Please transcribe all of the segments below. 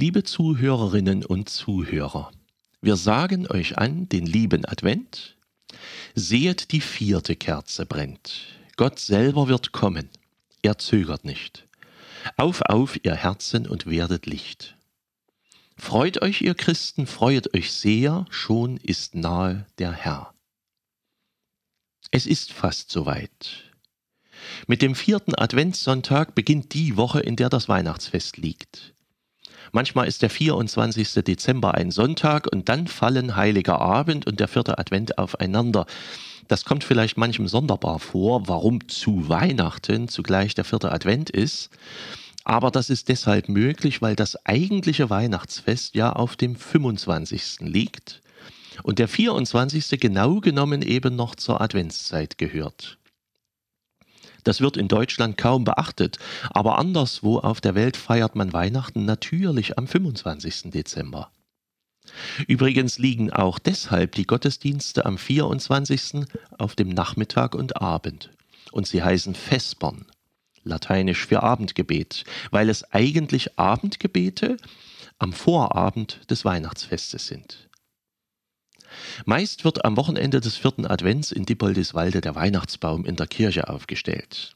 Liebe Zuhörerinnen und Zuhörer, wir sagen euch an den lieben Advent. Sehet, die vierte Kerze brennt. Gott selber wird kommen. Er zögert nicht. Auf, auf, ihr Herzen und werdet Licht. Freut euch, ihr Christen, freut euch sehr, schon ist nahe der Herr. Es ist fast soweit. Mit dem vierten Adventssonntag beginnt die Woche, in der das Weihnachtsfest liegt. Manchmal ist der 24. Dezember ein Sonntag und dann fallen Heiliger Abend und der vierte Advent aufeinander. Das kommt vielleicht manchem sonderbar vor, warum zu Weihnachten zugleich der vierte Advent ist. Aber das ist deshalb möglich, weil das eigentliche Weihnachtsfest ja auf dem 25. liegt und der 24. genau genommen eben noch zur Adventszeit gehört. Das wird in Deutschland kaum beachtet, aber anderswo auf der Welt feiert man Weihnachten natürlich am 25. Dezember. Übrigens liegen auch deshalb die Gottesdienste am 24. auf dem Nachmittag und Abend. Und sie heißen Vespern, lateinisch für Abendgebet, weil es eigentlich Abendgebete am Vorabend des Weihnachtsfestes sind. Meist wird am Wochenende des vierten Advents in Dippoldiswalde der Weihnachtsbaum in der Kirche aufgestellt.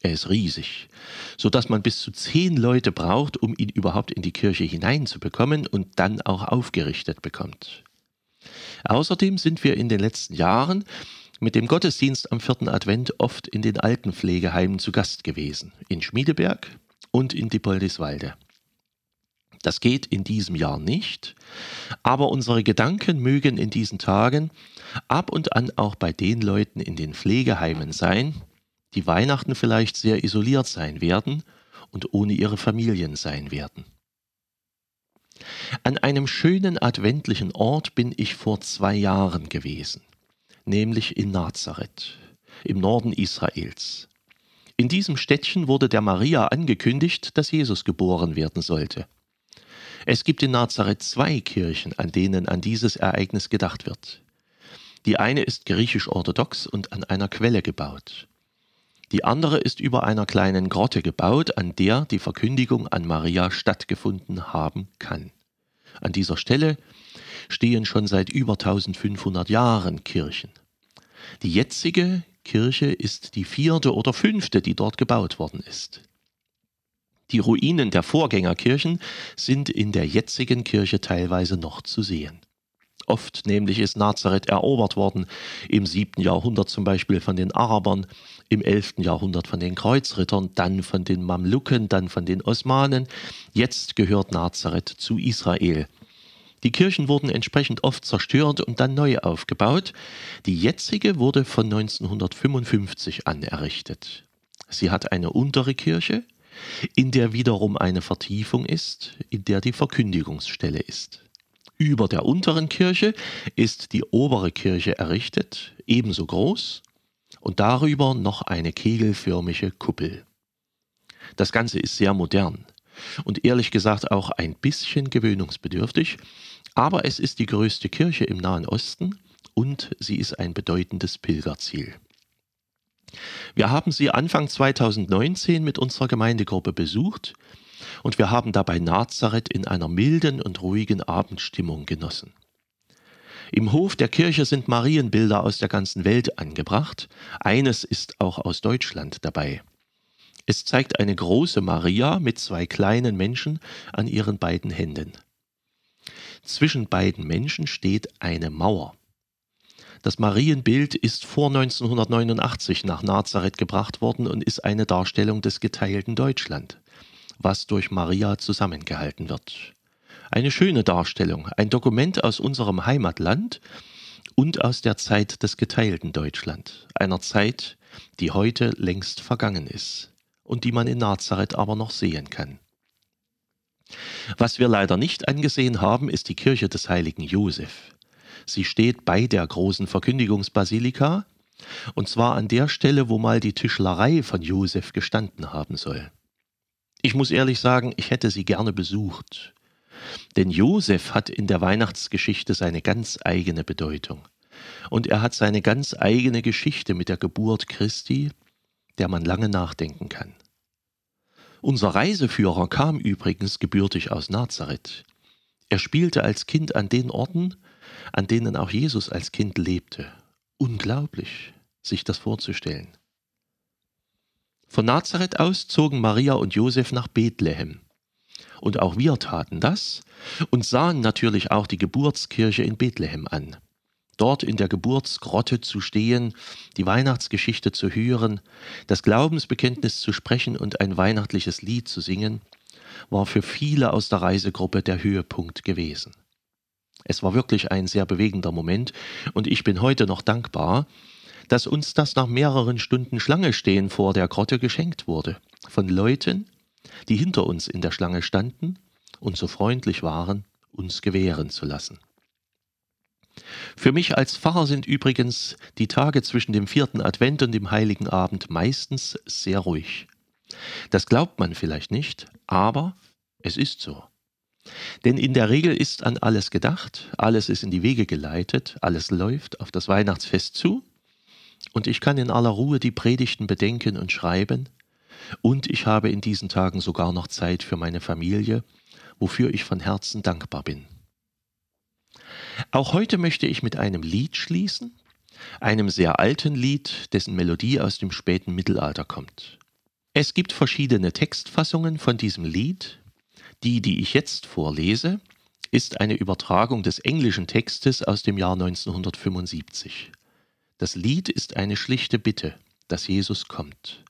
Er ist riesig, so dass man bis zu zehn Leute braucht, um ihn überhaupt in die Kirche hineinzubekommen und dann auch aufgerichtet bekommt. Außerdem sind wir in den letzten Jahren mit dem Gottesdienst am vierten Advent oft in den Altenpflegeheimen zu Gast gewesen, in Schmiedeberg und in Dippoldiswalde. Das geht in diesem Jahr nicht, aber unsere Gedanken mögen in diesen Tagen ab und an auch bei den Leuten in den Pflegeheimen sein, die Weihnachten vielleicht sehr isoliert sein werden und ohne ihre Familien sein werden. An einem schönen adventlichen Ort bin ich vor zwei Jahren gewesen, nämlich in Nazareth, im Norden Israels. In diesem Städtchen wurde der Maria angekündigt, dass Jesus geboren werden sollte. Es gibt in Nazareth zwei Kirchen, an denen an dieses Ereignis gedacht wird. Die eine ist griechisch-orthodox und an einer Quelle gebaut. Die andere ist über einer kleinen Grotte gebaut, an der die Verkündigung an Maria stattgefunden haben kann. An dieser Stelle stehen schon seit über 1500 Jahren Kirchen. Die jetzige Kirche ist die vierte oder fünfte, die dort gebaut worden ist. Die Ruinen der Vorgängerkirchen sind in der jetzigen Kirche teilweise noch zu sehen. Oft nämlich ist Nazareth erobert worden, im siebten Jahrhundert zum Beispiel von den Arabern, im elften Jahrhundert von den Kreuzrittern, dann von den Mamluken, dann von den Osmanen. Jetzt gehört Nazareth zu Israel. Die Kirchen wurden entsprechend oft zerstört und dann neu aufgebaut. Die jetzige wurde von 1955 an errichtet. Sie hat eine untere Kirche, in der wiederum eine Vertiefung ist, in der die Verkündigungsstelle ist. Über der unteren Kirche ist die obere Kirche errichtet, ebenso groß, und darüber noch eine kegelförmige Kuppel. Das Ganze ist sehr modern und ehrlich gesagt auch ein bisschen gewöhnungsbedürftig, aber es ist die größte Kirche im Nahen Osten und sie ist ein bedeutendes Pilgerziel. Wir haben sie Anfang 2019 mit unserer Gemeindegruppe besucht und wir haben dabei Nazareth in einer milden und ruhigen Abendstimmung genossen. Im Hof der Kirche sind Marienbilder aus der ganzen Welt angebracht, eines ist auch aus Deutschland dabei. Es zeigt eine große Maria mit zwei kleinen Menschen an ihren beiden Händen. Zwischen beiden Menschen steht eine Mauer. Das Marienbild ist vor 1989 nach Nazareth gebracht worden und ist eine Darstellung des geteilten Deutschland, was durch Maria zusammengehalten wird. Eine schöne Darstellung, ein Dokument aus unserem Heimatland und aus der Zeit des geteilten Deutschland, einer Zeit, die heute längst vergangen ist und die man in Nazareth aber noch sehen kann. Was wir leider nicht angesehen haben, ist die Kirche des heiligen Josef. Sie steht bei der großen Verkündigungsbasilika, und zwar an der Stelle, wo mal die Tischlerei von Josef gestanden haben soll. Ich muss ehrlich sagen, ich hätte sie gerne besucht. Denn Josef hat in der Weihnachtsgeschichte seine ganz eigene Bedeutung. Und er hat seine ganz eigene Geschichte mit der Geburt Christi, der man lange nachdenken kann. Unser Reiseführer kam übrigens gebürtig aus Nazareth. Er spielte als Kind an den Orten, an denen auch Jesus als Kind lebte. Unglaublich, sich das vorzustellen. Von Nazareth aus zogen Maria und Josef nach Bethlehem. Und auch wir taten das und sahen natürlich auch die Geburtskirche in Bethlehem an. Dort in der Geburtsgrotte zu stehen, die Weihnachtsgeschichte zu hören, das Glaubensbekenntnis zu sprechen und ein weihnachtliches Lied zu singen, war für viele aus der Reisegruppe der Höhepunkt gewesen. Es war wirklich ein sehr bewegender Moment und ich bin heute noch dankbar, dass uns das nach mehreren Stunden Schlange stehen vor der Grotte geschenkt wurde. Von Leuten, die hinter uns in der Schlange standen und so freundlich waren, uns gewähren zu lassen. Für mich als Pfarrer sind übrigens die Tage zwischen dem vierten Advent und dem heiligen Abend meistens sehr ruhig. Das glaubt man vielleicht nicht, aber es ist so. Denn in der Regel ist an alles gedacht, alles ist in die Wege geleitet, alles läuft auf das Weihnachtsfest zu und ich kann in aller Ruhe die Predigten bedenken und schreiben und ich habe in diesen Tagen sogar noch Zeit für meine Familie, wofür ich von Herzen dankbar bin. Auch heute möchte ich mit einem Lied schließen, einem sehr alten Lied, dessen Melodie aus dem späten Mittelalter kommt. Es gibt verschiedene Textfassungen von diesem Lied. Die, die ich jetzt vorlese, ist eine Übertragung des englischen Textes aus dem Jahr 1975. Das Lied ist eine schlichte Bitte, dass Jesus kommt,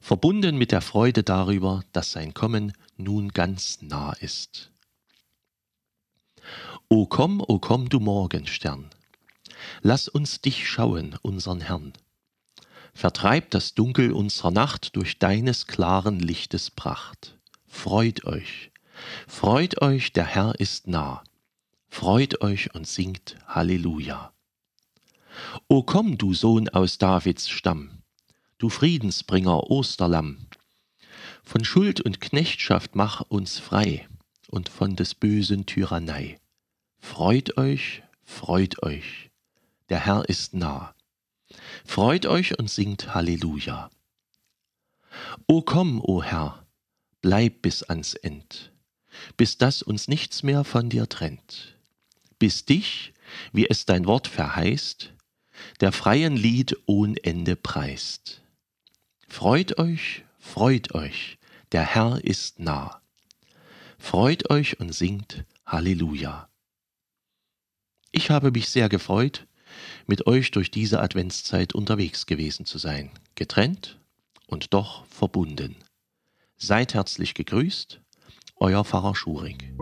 verbunden mit der Freude darüber, dass sein Kommen nun ganz nah ist. O komm, o komm, du Morgenstern, lass uns dich schauen, unsern Herrn. Vertreib das Dunkel unserer Nacht durch deines klaren Lichtes Pracht. Freut euch, freut euch, der Herr ist nah. Freut euch und singt Halleluja. O komm, du Sohn aus Davids Stamm, du Friedensbringer Osterlamm. Von Schuld und Knechtschaft mach uns frei und von des Bösen Tyrannei. Freut euch, freut euch, der Herr ist nah. Freut euch und singt Halleluja. O komm, o Herr, bleib bis ans End, bis dass uns nichts mehr von dir trennt, bis dich, wie es dein Wort verheißt, der freien Lied ohn Ende preist. Freut euch, freut euch, der Herr ist nah. Freut euch und singt Halleluja. Ich habe mich sehr gefreut, mit euch durch diese Adventszeit unterwegs gewesen zu sein, getrennt und doch verbunden. Seid herzlich gegrüßt, euer Pfarrer Schurig.